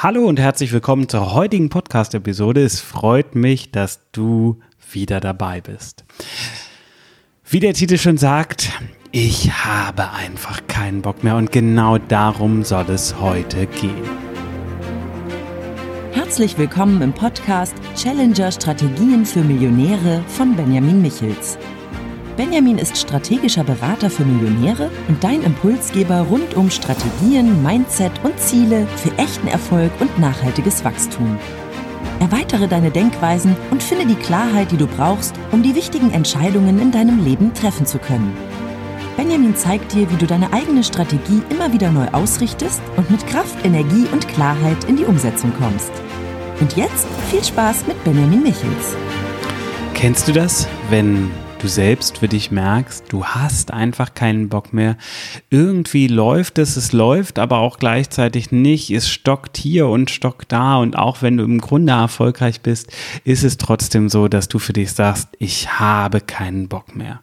Hallo und herzlich willkommen zur heutigen Podcast-Episode. Es freut mich, dass du wieder dabei bist. Wie der Titel schon sagt, ich habe einfach keinen Bock mehr und genau darum soll es heute gehen. Herzlich willkommen im Podcast Challenger Strategien für Millionäre von Benjamin Michels. Benjamin ist strategischer Berater für Millionäre und dein Impulsgeber rund um Strategien, Mindset und Ziele für echten Erfolg und nachhaltiges Wachstum. Erweitere deine Denkweisen und finde die Klarheit, die du brauchst, um die wichtigen Entscheidungen in deinem Leben treffen zu können. Benjamin zeigt dir, wie du deine eigene Strategie immer wieder neu ausrichtest und mit Kraft, Energie und Klarheit in die Umsetzung kommst. Und jetzt viel Spaß mit Benjamin Michels. Kennst du das, wenn du selbst für dich merkst, du hast einfach keinen Bock mehr. Irgendwie läuft es, es läuft, aber auch gleichzeitig nicht. Es stockt hier und stockt da. Und auch wenn du im Grunde erfolgreich bist, ist es trotzdem so, dass du für dich sagst, ich habe keinen Bock mehr.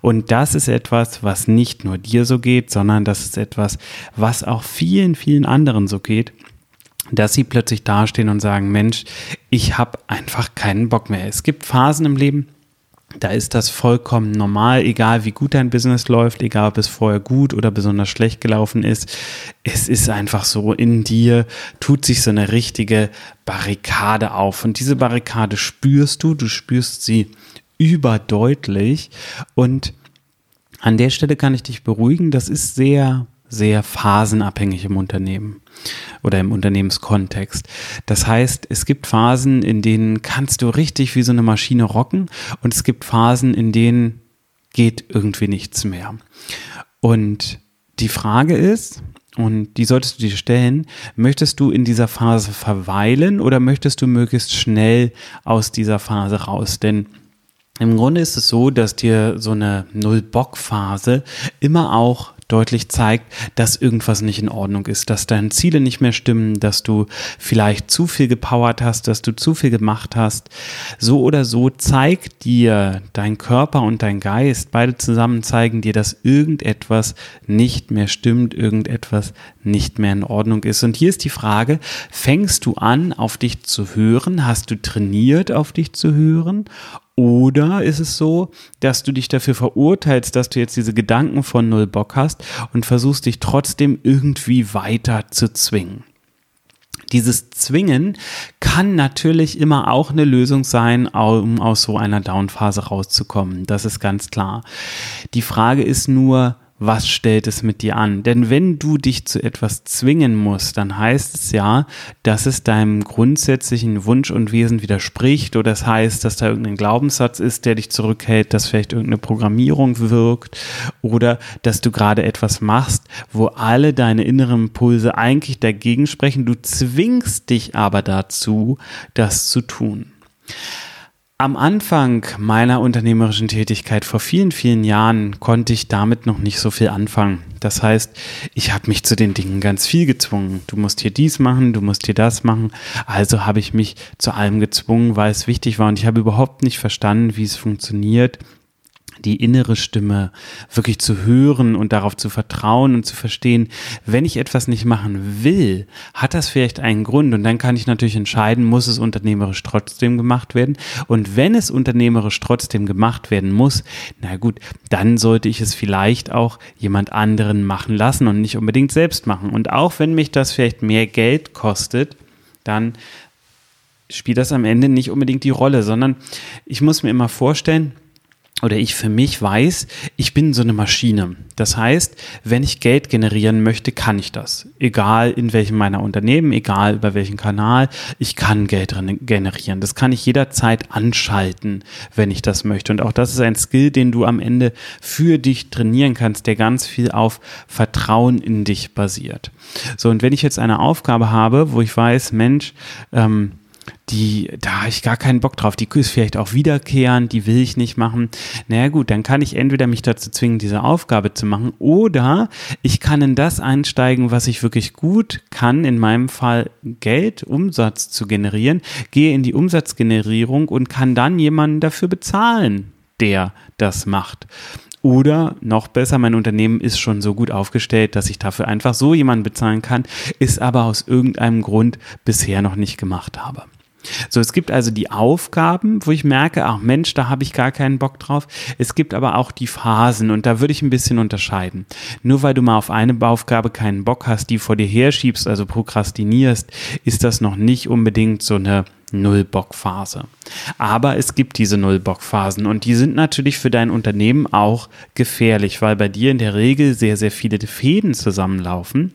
Und das ist etwas, was nicht nur dir so geht, sondern das ist etwas, was auch vielen, vielen anderen so geht dass sie plötzlich dastehen und sagen, Mensch, ich habe einfach keinen Bock mehr. Es gibt Phasen im Leben, da ist das vollkommen normal, egal wie gut dein Business läuft, egal ob es vorher gut oder besonders schlecht gelaufen ist. Es ist einfach so, in dir tut sich so eine richtige Barrikade auf. Und diese Barrikade spürst du, du spürst sie überdeutlich. Und an der Stelle kann ich dich beruhigen, das ist sehr sehr phasenabhängig im Unternehmen oder im Unternehmenskontext. Das heißt, es gibt Phasen, in denen kannst du richtig wie so eine Maschine rocken und es gibt Phasen, in denen geht irgendwie nichts mehr. Und die Frage ist, und die solltest du dir stellen, möchtest du in dieser Phase verweilen oder möchtest du möglichst schnell aus dieser Phase raus? Denn im Grunde ist es so, dass dir so eine Null-Bock-Phase immer auch deutlich zeigt, dass irgendwas nicht in Ordnung ist, dass deine Ziele nicht mehr stimmen, dass du vielleicht zu viel gepowert hast, dass du zu viel gemacht hast. So oder so zeigt dir dein Körper und dein Geist, beide zusammen zeigen dir, dass irgendetwas nicht mehr stimmt, irgendetwas nicht mehr in Ordnung ist. Und hier ist die Frage, fängst du an, auf dich zu hören? Hast du trainiert, auf dich zu hören? Oder ist es so, dass du dich dafür verurteilst, dass du jetzt diese Gedanken von Null Bock hast und versuchst dich trotzdem irgendwie weiter zu zwingen? Dieses Zwingen kann natürlich immer auch eine Lösung sein, um aus so einer Downphase rauszukommen. Das ist ganz klar. Die Frage ist nur, was stellt es mit dir an? Denn wenn du dich zu etwas zwingen musst, dann heißt es ja, dass es deinem grundsätzlichen Wunsch und Wesen widerspricht oder das heißt, dass da irgendein Glaubenssatz ist, der dich zurückhält, dass vielleicht irgendeine Programmierung wirkt oder dass du gerade etwas machst, wo alle deine inneren Impulse eigentlich dagegen sprechen. Du zwingst dich aber dazu, das zu tun. Am Anfang meiner unternehmerischen Tätigkeit vor vielen, vielen Jahren konnte ich damit noch nicht so viel anfangen. Das heißt, ich habe mich zu den Dingen ganz viel gezwungen. Du musst hier dies machen, du musst hier das machen. Also habe ich mich zu allem gezwungen, weil es wichtig war und ich habe überhaupt nicht verstanden, wie es funktioniert, die innere Stimme wirklich zu hören und darauf zu vertrauen und zu verstehen, wenn ich etwas nicht machen will, hat das vielleicht einen Grund. Und dann kann ich natürlich entscheiden, muss es unternehmerisch trotzdem gemacht werden? Und wenn es unternehmerisch trotzdem gemacht werden muss, na gut, dann sollte ich es vielleicht auch jemand anderen machen lassen und nicht unbedingt selbst machen. Und auch wenn mich das vielleicht mehr Geld kostet, dann spielt das am Ende nicht unbedingt die Rolle, sondern ich muss mir immer vorstellen, oder ich für mich weiß, ich bin so eine Maschine. Das heißt, wenn ich Geld generieren möchte, kann ich das. Egal in welchem meiner Unternehmen, egal über welchen Kanal, ich kann Geld generieren. Das kann ich jederzeit anschalten, wenn ich das möchte. Und auch das ist ein Skill, den du am Ende für dich trainieren kannst, der ganz viel auf Vertrauen in dich basiert. So, und wenn ich jetzt eine Aufgabe habe, wo ich weiß, Mensch, ähm, die, da habe ich gar keinen Bock drauf, die ist vielleicht auch wiederkehrend, die will ich nicht machen. Naja gut, dann kann ich entweder mich dazu zwingen, diese Aufgabe zu machen, oder ich kann in das einsteigen, was ich wirklich gut kann, in meinem Fall Geld, Umsatz zu generieren, gehe in die Umsatzgenerierung und kann dann jemanden dafür bezahlen, der das macht. Oder noch besser, mein Unternehmen ist schon so gut aufgestellt, dass ich dafür einfach so jemanden bezahlen kann, ist aber aus irgendeinem Grund bisher noch nicht gemacht habe. So, es gibt also die Aufgaben, wo ich merke, ach Mensch, da habe ich gar keinen Bock drauf. Es gibt aber auch die Phasen und da würde ich ein bisschen unterscheiden. Nur weil du mal auf eine Aufgabe keinen Bock hast, die vor dir herschiebst, also prokrastinierst, ist das noch nicht unbedingt so eine Null-Bock-Phase. Aber es gibt diese Null-Bock-Phasen und die sind natürlich für dein Unternehmen auch gefährlich, weil bei dir in der Regel sehr, sehr viele Fäden zusammenlaufen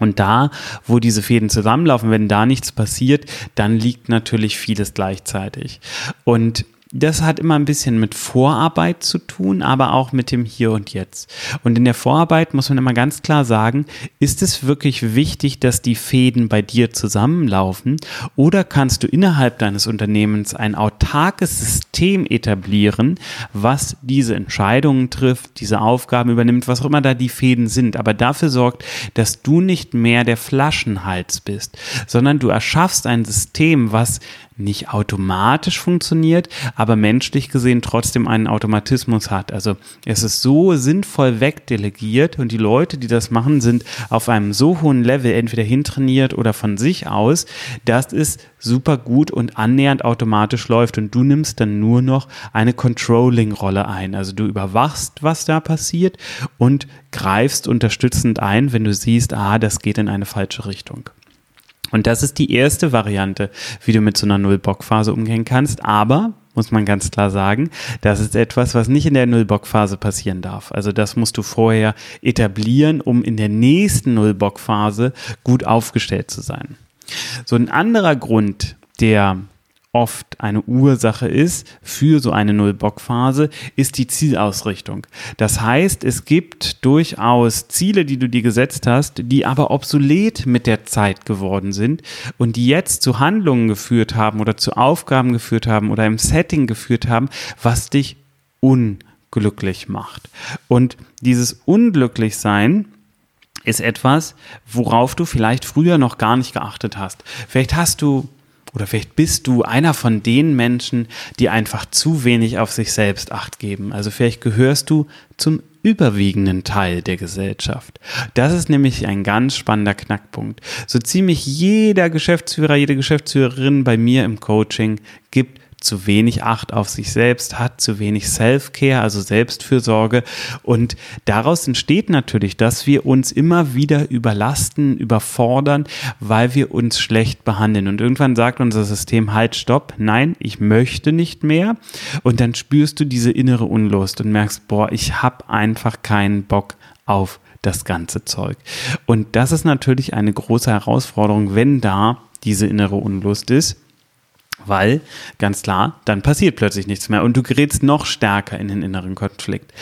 und da, wo diese Fäden zusammenlaufen, wenn da nichts passiert, dann liegt natürlich vieles gleichzeitig. Und das hat immer ein bisschen mit Vorarbeit zu tun, aber auch mit dem Hier und Jetzt. Und in der Vorarbeit muss man immer ganz klar sagen, ist es wirklich wichtig, dass die Fäden bei dir zusammenlaufen oder kannst du innerhalb deines Unternehmens ein autarkes System etablieren, was diese Entscheidungen trifft, diese Aufgaben übernimmt, was auch immer da die Fäden sind, aber dafür sorgt, dass du nicht mehr der Flaschenhals bist, sondern du erschaffst ein System, was nicht automatisch funktioniert, aber menschlich gesehen trotzdem einen Automatismus hat. Also es ist so sinnvoll wegdelegiert und die Leute, die das machen, sind auf einem so hohen Level entweder hintrainiert oder von sich aus, dass es super gut und annähernd automatisch läuft und du nimmst dann nur noch eine Controlling-Rolle ein. Also du überwachst, was da passiert und greifst unterstützend ein, wenn du siehst, ah, das geht in eine falsche Richtung. Und das ist die erste Variante, wie du mit so einer Null-Bock-Phase umgehen kannst. Aber, muss man ganz klar sagen, das ist etwas, was nicht in der Null-Bock-Phase passieren darf. Also das musst du vorher etablieren, um in der nächsten Null-Bock-Phase gut aufgestellt zu sein. So ein anderer Grund, der oft eine Ursache ist für so eine Null-Bock-Phase, ist die Zielausrichtung. Das heißt, es gibt durchaus Ziele, die du dir gesetzt hast, die aber obsolet mit der Zeit geworden sind und die jetzt zu Handlungen geführt haben oder zu Aufgaben geführt haben oder im Setting geführt haben, was dich unglücklich macht. Und dieses Unglücklichsein, ist etwas, worauf du vielleicht früher noch gar nicht geachtet hast. Vielleicht hast du oder vielleicht bist du einer von den Menschen, die einfach zu wenig auf sich selbst acht geben. Also vielleicht gehörst du zum überwiegenden Teil der Gesellschaft. Das ist nämlich ein ganz spannender Knackpunkt. So ziemlich jeder Geschäftsführer, jede Geschäftsführerin bei mir im Coaching gibt zu wenig Acht auf sich selbst hat, zu wenig Self-Care, also Selbstfürsorge. Und daraus entsteht natürlich, dass wir uns immer wieder überlasten, überfordern, weil wir uns schlecht behandeln. Und irgendwann sagt unser System halt, stopp, nein, ich möchte nicht mehr. Und dann spürst du diese innere Unlust und merkst, boah, ich habe einfach keinen Bock auf das ganze Zeug. Und das ist natürlich eine große Herausforderung, wenn da diese innere Unlust ist weil, ganz klar, dann passiert plötzlich nichts mehr und du gerätst noch stärker in den inneren Konflikt.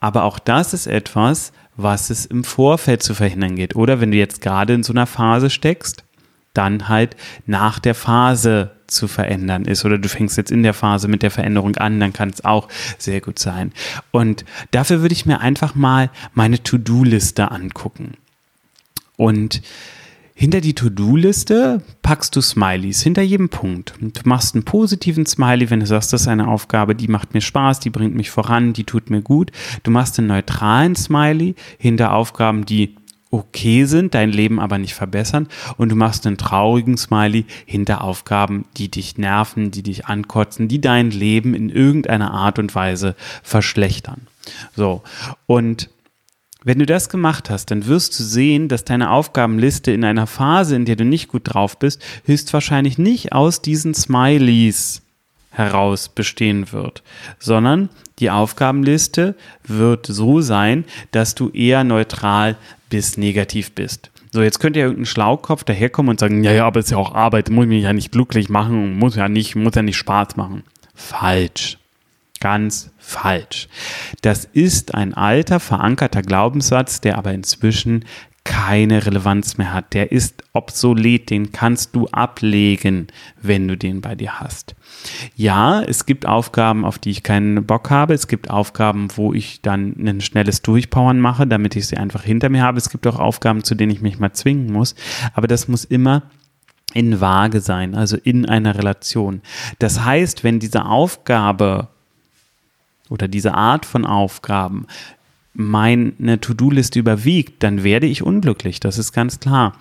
Aber auch das ist etwas, was es im Vorfeld zu verhindern geht. Oder wenn du jetzt gerade in so einer Phase steckst, dann halt nach der Phase zu verändern ist. Oder du fängst jetzt in der Phase mit der Veränderung an, dann kann es auch sehr gut sein. Und dafür würde ich mir einfach mal meine To-Do-Liste angucken. Und hinter die To-Do-Liste packst du Smileys, hinter jedem Punkt. Du machst einen positiven Smiley, wenn du sagst, das ist eine Aufgabe, die macht mir Spaß, die bringt mich voran, die tut mir gut. Du machst einen neutralen Smiley hinter Aufgaben, die okay sind, dein Leben aber nicht verbessern. Und du machst einen traurigen Smiley hinter Aufgaben, die dich nerven, die dich ankotzen, die dein Leben in irgendeiner Art und Weise verschlechtern. So. Und wenn du das gemacht hast, dann wirst du sehen, dass deine Aufgabenliste in einer Phase, in der du nicht gut drauf bist, höchstwahrscheinlich nicht aus diesen Smileys heraus bestehen wird, sondern die Aufgabenliste wird so sein, dass du eher neutral bis negativ bist. So, jetzt könnte ja irgendein Schlaukopf daherkommen und sagen, ja, ja, aber es ist ja auch Arbeit, muss mich ja nicht glücklich machen, muss ja nicht, muss ja nicht Spaß machen. Falsch ganz falsch. Das ist ein alter, verankerter Glaubenssatz, der aber inzwischen keine Relevanz mehr hat. Der ist obsolet, den kannst du ablegen, wenn du den bei dir hast. Ja, es gibt Aufgaben, auf die ich keinen Bock habe. Es gibt Aufgaben, wo ich dann ein schnelles Durchpowern mache, damit ich sie einfach hinter mir habe. Es gibt auch Aufgaben, zu denen ich mich mal zwingen muss. Aber das muss immer in Waage sein, also in einer Relation. Das heißt, wenn diese Aufgabe oder diese Art von Aufgaben meine To-Do-Liste überwiegt, dann werde ich unglücklich, das ist ganz klar.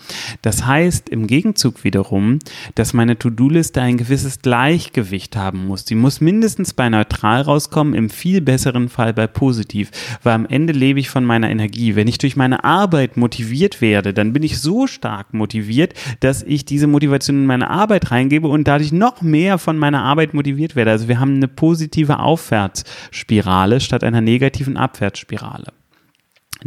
Das heißt im Gegenzug wiederum, dass meine To-Do-Liste ein gewisses Gleichgewicht haben muss. Sie muss mindestens bei neutral rauskommen, im viel besseren Fall bei positiv, weil am Ende lebe ich von meiner Energie. Wenn ich durch meine Arbeit motiviert werde, dann bin ich so stark motiviert, dass ich diese Motivation in meine Arbeit reingebe und dadurch noch mehr von meiner Arbeit motiviert werde. Also wir haben eine positive Aufwärtsspirale statt einer negativen Abwärtsspirale.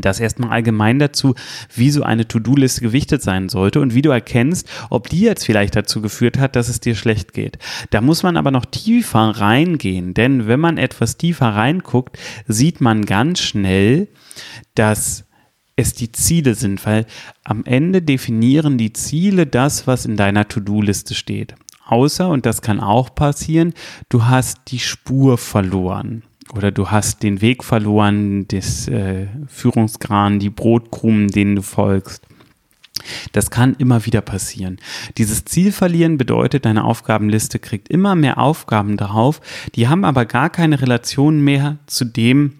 Das erstmal allgemein dazu, wie so eine To-Do-Liste gewichtet sein sollte und wie du erkennst, ob die jetzt vielleicht dazu geführt hat, dass es dir schlecht geht. Da muss man aber noch tiefer reingehen, denn wenn man etwas tiefer reinguckt, sieht man ganz schnell, dass es die Ziele sind, weil am Ende definieren die Ziele das, was in deiner To-Do-Liste steht. Außer, und das kann auch passieren, du hast die Spur verloren oder du hast den Weg verloren, das äh, Führungsgran, die Brotkrumen, denen du folgst. Das kann immer wieder passieren. Dieses Ziel verlieren bedeutet, deine Aufgabenliste kriegt immer mehr Aufgaben darauf, die haben aber gar keine Relation mehr zu dem,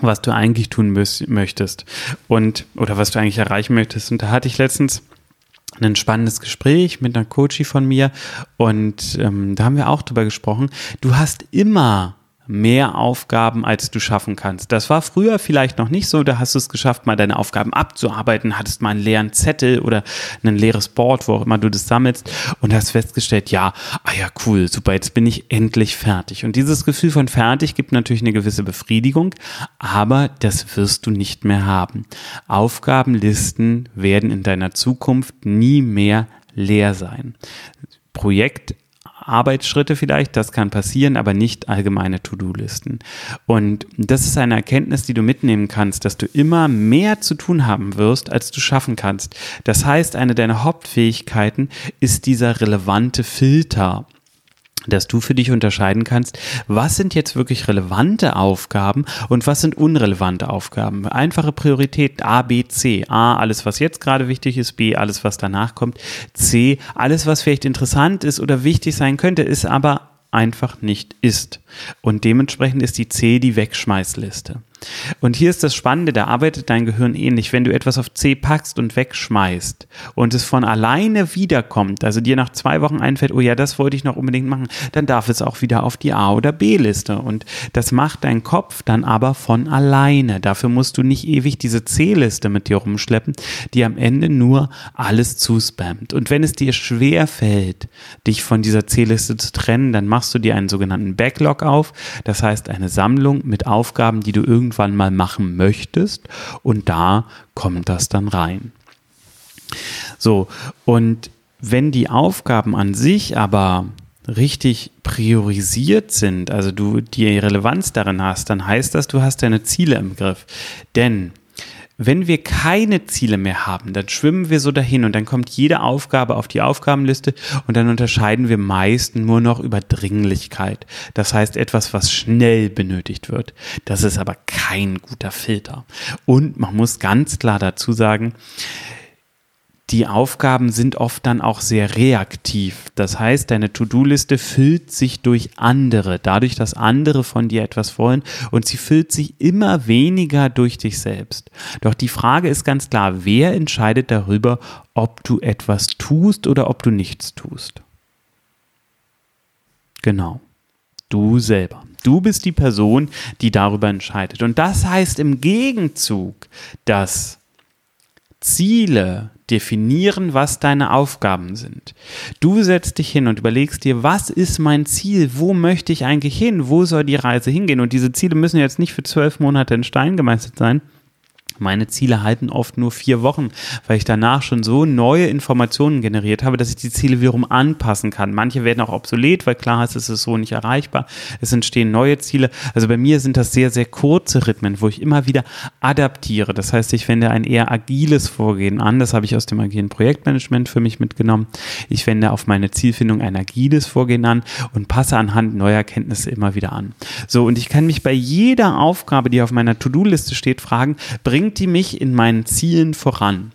was du eigentlich tun möchtest und oder was du eigentlich erreichen möchtest. Und da hatte ich letztens ein spannendes Gespräch mit einer Coachie von mir und ähm, da haben wir auch drüber gesprochen. Du hast immer mehr Aufgaben, als du schaffen kannst. Das war früher vielleicht noch nicht so. Da hast du es geschafft, mal deine Aufgaben abzuarbeiten, hattest mal einen leeren Zettel oder ein leeres Board, wo auch immer du das sammelst und hast festgestellt, ja, ah ja, cool, super, jetzt bin ich endlich fertig. Und dieses Gefühl von fertig gibt natürlich eine gewisse Befriedigung, aber das wirst du nicht mehr haben. Aufgabenlisten werden in deiner Zukunft nie mehr leer sein. Projekt Arbeitsschritte vielleicht, das kann passieren, aber nicht allgemeine To-Do-Listen. Und das ist eine Erkenntnis, die du mitnehmen kannst, dass du immer mehr zu tun haben wirst, als du schaffen kannst. Das heißt, eine deiner Hauptfähigkeiten ist dieser relevante Filter dass du für dich unterscheiden kannst, was sind jetzt wirklich relevante Aufgaben und was sind unrelevante Aufgaben. Einfache Priorität A, B, C. A, alles, was jetzt gerade wichtig ist. B, alles, was danach kommt. C, alles, was vielleicht interessant ist oder wichtig sein könnte, ist aber einfach nicht ist. Und dementsprechend ist die C die Wegschmeißliste. Und hier ist das Spannende, da arbeitet dein Gehirn ähnlich. Wenn du etwas auf C packst und wegschmeißt und es von alleine wiederkommt, also dir nach zwei Wochen einfällt, oh ja, das wollte ich noch unbedingt machen, dann darf es auch wieder auf die A- oder B-Liste. Und das macht dein Kopf dann aber von alleine. Dafür musst du nicht ewig diese C-Liste mit dir rumschleppen, die am Ende nur alles zuspammt. Und wenn es dir schwer fällt, dich von dieser C-Liste zu trennen, dann machst du dir einen sogenannten Backlog auf. Das heißt, eine Sammlung mit Aufgaben, die du irgendwie irgendwann mal machen möchtest und da kommt das dann rein. So, und wenn die Aufgaben an sich aber richtig priorisiert sind, also du die Relevanz darin hast, dann heißt das, du hast deine Ziele im Griff. Denn wenn wir keine Ziele mehr haben, dann schwimmen wir so dahin und dann kommt jede Aufgabe auf die Aufgabenliste und dann unterscheiden wir meist nur noch über Dringlichkeit. Das heißt etwas, was schnell benötigt wird. Das ist aber kein guter Filter. Und man muss ganz klar dazu sagen, die Aufgaben sind oft dann auch sehr reaktiv. Das heißt, deine To-Do-Liste füllt sich durch andere, dadurch, dass andere von dir etwas wollen und sie füllt sich immer weniger durch dich selbst. Doch die Frage ist ganz klar, wer entscheidet darüber, ob du etwas tust oder ob du nichts tust? Genau. Du selber. Du bist die Person, die darüber entscheidet. Und das heißt im Gegenzug, dass Ziele definieren, was deine Aufgaben sind. Du setzt dich hin und überlegst dir, was ist mein Ziel? Wo möchte ich eigentlich hin? Wo soll die Reise hingehen? Und diese Ziele müssen jetzt nicht für zwölf Monate in Stein gemeißelt sein, meine Ziele halten oft nur vier Wochen, weil ich danach schon so neue Informationen generiert habe, dass ich die Ziele wiederum anpassen kann. Manche werden auch obsolet, weil klar ist, es ist so nicht erreichbar. Es entstehen neue Ziele. Also bei mir sind das sehr, sehr kurze Rhythmen, wo ich immer wieder adaptiere. Das heißt, ich wende ein eher agiles Vorgehen an. Das habe ich aus dem agilen Projektmanagement für mich mitgenommen. Ich wende auf meine Zielfindung ein agiles Vorgehen an und passe anhand neuer Erkenntnisse immer wieder an. So, und ich kann mich bei jeder Aufgabe, die auf meiner To-Do-Liste steht, fragen, bringt die mich in meinen Zielen voran?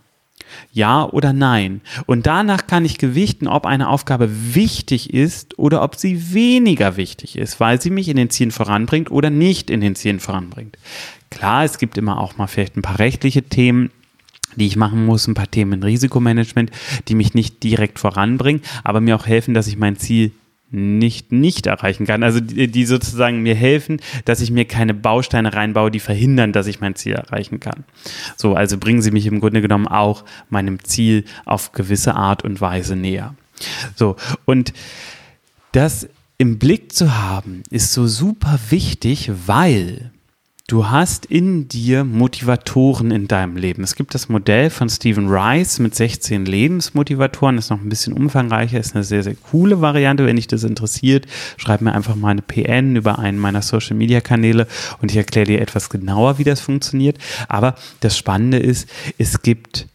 Ja oder nein. Und danach kann ich gewichten, ob eine Aufgabe wichtig ist oder ob sie weniger wichtig ist, weil sie mich in den Zielen voranbringt oder nicht in den Zielen voranbringt. Klar, es gibt immer auch mal vielleicht ein paar rechtliche Themen, die ich machen muss, ein paar Themen in Risikomanagement, die mich nicht direkt voranbringen, aber mir auch helfen, dass ich mein Ziel nicht nicht erreichen kann. Also die, die, sozusagen mir helfen, dass ich mir keine Bausteine reinbaue, die verhindern, dass ich mein Ziel erreichen kann. So, also bringen sie mich im Grunde genommen auch meinem Ziel auf gewisse Art und Weise näher. So, und das im Blick zu haben, ist so super wichtig, weil Du hast in dir Motivatoren in deinem Leben. Es gibt das Modell von Stephen Rice mit 16 Lebensmotivatoren, ist noch ein bisschen umfangreicher, ist eine sehr, sehr coole Variante. Wenn dich das interessiert, schreib mir einfach mal eine PN über einen meiner Social Media Kanäle und ich erkläre dir etwas genauer, wie das funktioniert. Aber das Spannende ist, es gibt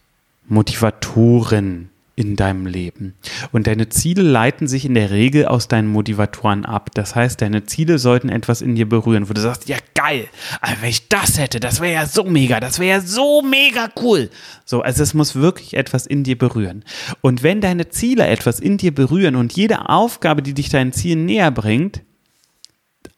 Motivatoren in deinem Leben. Und deine Ziele leiten sich in der Regel aus deinen Motivatoren ab. Das heißt, deine Ziele sollten etwas in dir berühren, wo du sagst, ja geil, aber wenn ich das hätte, das wäre ja so mega, das wäre ja so mega cool. So, also es muss wirklich etwas in dir berühren. Und wenn deine Ziele etwas in dir berühren und jede Aufgabe, die dich deinen Zielen näher bringt,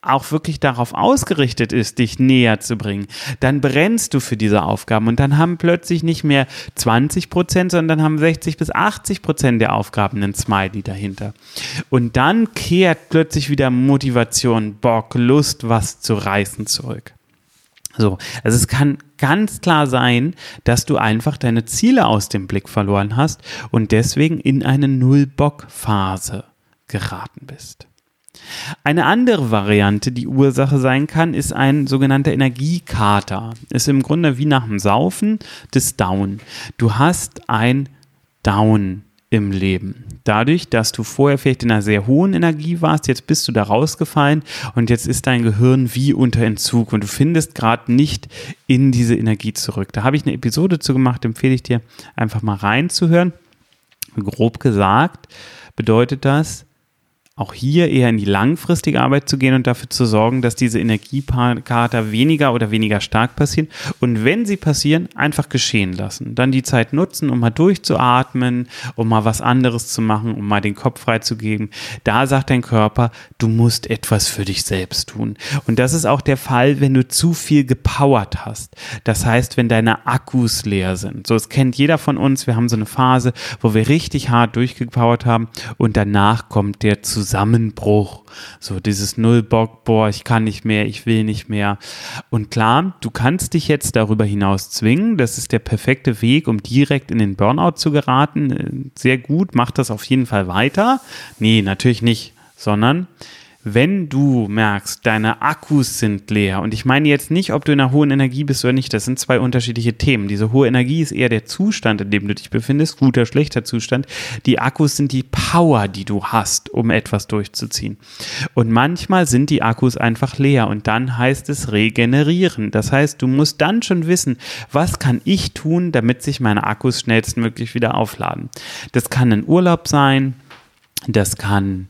auch wirklich darauf ausgerichtet ist, dich näher zu bringen, dann brennst du für diese Aufgaben und dann haben plötzlich nicht mehr 20 Prozent, sondern haben 60 bis 80 Prozent der Aufgaben einen Smiley dahinter. Und dann kehrt plötzlich wieder Motivation, Bock, Lust, was zu reißen zurück. So, also es kann ganz klar sein, dass du einfach deine Ziele aus dem Blick verloren hast und deswegen in eine Null-Bock-Phase geraten bist. Eine andere Variante, die Ursache sein kann, ist ein sogenannter Energiekater. Ist im Grunde wie nach dem Saufen des Down. Du hast ein Down im Leben. Dadurch, dass du vorher vielleicht in einer sehr hohen Energie warst, jetzt bist du da rausgefallen und jetzt ist dein Gehirn wie unter Entzug und du findest gerade nicht in diese Energie zurück. Da habe ich eine Episode zu gemacht, empfehle ich dir einfach mal reinzuhören. Grob gesagt bedeutet das, auch hier eher in die langfristige Arbeit zu gehen und dafür zu sorgen, dass diese Energiekater weniger oder weniger stark passieren. Und wenn sie passieren, einfach geschehen lassen. Dann die Zeit nutzen, um mal durchzuatmen, um mal was anderes zu machen, um mal den Kopf freizugeben. Da sagt dein Körper, du musst etwas für dich selbst tun. Und das ist auch der Fall, wenn du zu viel gepowert hast. Das heißt, wenn deine Akkus leer sind. So, es kennt jeder von uns. Wir haben so eine Phase, wo wir richtig hart durchgepowert haben und danach kommt der zu Zusammenbruch. So dieses Nullbock, boah, ich kann nicht mehr, ich will nicht mehr. Und klar, du kannst dich jetzt darüber hinaus zwingen. Das ist der perfekte Weg, um direkt in den Burnout zu geraten. Sehr gut, mach das auf jeden Fall weiter. Nee, natürlich nicht, sondern wenn du merkst, deine Akkus sind leer, und ich meine jetzt nicht, ob du in einer hohen Energie bist oder nicht, das sind zwei unterschiedliche Themen. Diese hohe Energie ist eher der Zustand, in dem du dich befindest, guter, schlechter Zustand. Die Akkus sind die Power, die du hast, um etwas durchzuziehen. Und manchmal sind die Akkus einfach leer und dann heißt es regenerieren. Das heißt, du musst dann schon wissen, was kann ich tun, damit sich meine Akkus schnellstmöglich wieder aufladen. Das kann ein Urlaub sein, das kann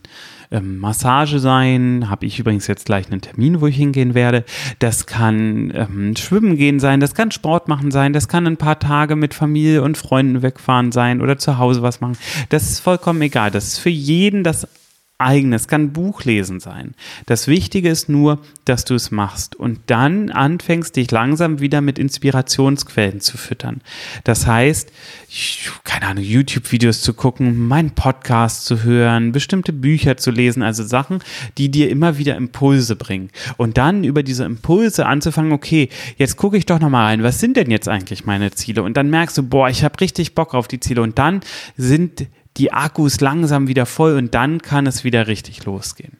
ähm, Massage sein, habe ich übrigens jetzt gleich einen Termin, wo ich hingehen werde. Das kann ähm, Schwimmen gehen sein, das kann Sport machen sein, das kann ein paar Tage mit Familie und Freunden wegfahren sein oder zu Hause was machen. Das ist vollkommen egal. Das ist für jeden das eigenes, kann Buchlesen sein. Das Wichtige ist nur, dass du es machst und dann anfängst, dich langsam wieder mit Inspirationsquellen zu füttern. Das heißt, keine Ahnung, YouTube-Videos zu gucken, meinen Podcast zu hören, bestimmte Bücher zu lesen, also Sachen, die dir immer wieder Impulse bringen. Und dann über diese Impulse anzufangen, okay, jetzt gucke ich doch nochmal rein, was sind denn jetzt eigentlich meine Ziele? Und dann merkst du, boah, ich habe richtig Bock auf die Ziele. Und dann sind die Akkus langsam wieder voll und dann kann es wieder richtig losgehen.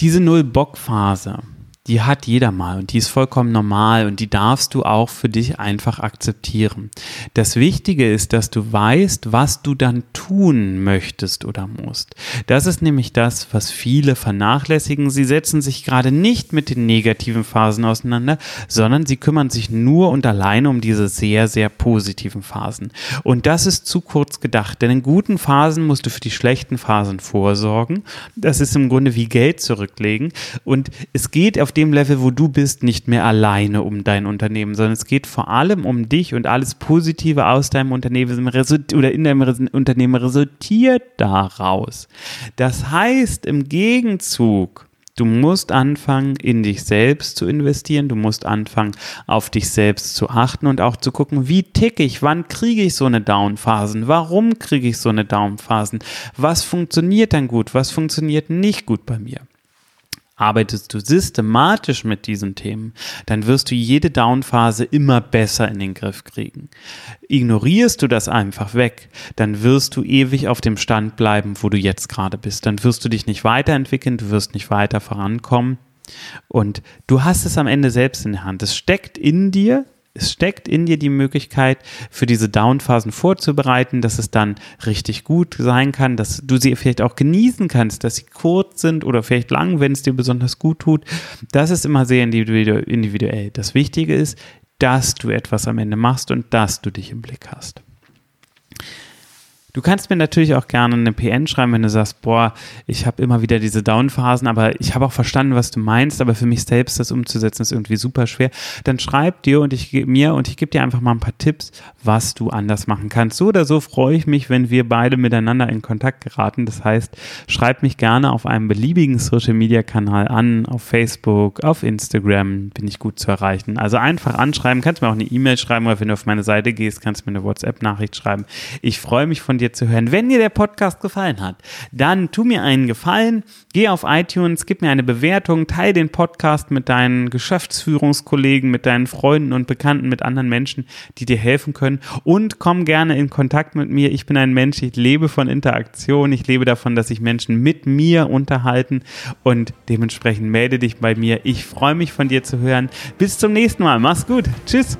Diese Null-Bock-Phase, die hat jeder mal und die ist vollkommen normal und die darfst du auch für dich einfach akzeptieren. Das Wichtige ist, dass du weißt, was du dann tun möchtest oder musst. Das ist nämlich das, was viele vernachlässigen. Sie setzen sich gerade nicht mit den negativen Phasen auseinander, sondern sie kümmern sich nur und alleine um diese sehr, sehr positiven Phasen. Und das ist zu kurz gedacht, denn in guten Phasen musst du für die schlechten Phasen vorsorgen. Das ist im Grunde wie Geld zurücklegen und es geht auf dem Level, wo du bist, nicht mehr alleine um dein Unternehmen, sondern es geht vor allem um dich und alles Positive aus deinem Unternehmen oder in deinem Unternehmen resultiert daraus. Das heißt, im Gegenzug, Du musst anfangen, in dich selbst zu investieren. Du musst anfangen, auf dich selbst zu achten und auch zu gucken, wie ticke ich? Wann kriege ich so eine Downphasen? Warum kriege ich so eine Downphasen? Was funktioniert dann gut? Was funktioniert nicht gut bei mir? Arbeitest du systematisch mit diesen Themen, dann wirst du jede Downphase immer besser in den Griff kriegen. Ignorierst du das einfach weg, dann wirst du ewig auf dem Stand bleiben, wo du jetzt gerade bist. Dann wirst du dich nicht weiterentwickeln, du wirst nicht weiter vorankommen. Und du hast es am Ende selbst in der Hand. Es steckt in dir, es steckt in dir die Möglichkeit, für diese Downphasen vorzubereiten, dass es dann richtig gut sein kann, dass du sie vielleicht auch genießen kannst, dass sie kurz sind oder vielleicht lang, wenn es dir besonders gut tut. Das ist immer sehr individuell. Das Wichtige ist, dass du etwas am Ende machst und dass du dich im Blick hast. Du kannst mir natürlich auch gerne eine PN schreiben, wenn du sagst, boah, ich habe immer wieder diese Downphasen, aber ich habe auch verstanden, was du meinst, aber für mich selbst das umzusetzen ist irgendwie super schwer. Dann schreib dir und ich mir und ich gebe dir einfach mal ein paar Tipps, was du anders machen kannst. So oder so freue ich mich, wenn wir beide miteinander in Kontakt geraten. Das heißt, schreib mich gerne auf einem beliebigen Social Media Kanal an, auf Facebook, auf Instagram, bin ich gut zu erreichen. Also einfach anschreiben, kannst mir auch eine E-Mail schreiben oder wenn du auf meine Seite gehst, kannst du mir eine WhatsApp-Nachricht schreiben. Ich freue mich von dir zu hören. Wenn dir der Podcast gefallen hat, dann tu mir einen Gefallen, geh auf iTunes, gib mir eine Bewertung, teile den Podcast mit deinen Geschäftsführungskollegen, mit deinen Freunden und Bekannten, mit anderen Menschen, die dir helfen können und komm gerne in Kontakt mit mir. Ich bin ein Mensch, ich lebe von Interaktion, ich lebe davon, dass sich Menschen mit mir unterhalten und dementsprechend melde dich bei mir. Ich freue mich von dir zu hören. Bis zum nächsten Mal. Mach's gut. Tschüss.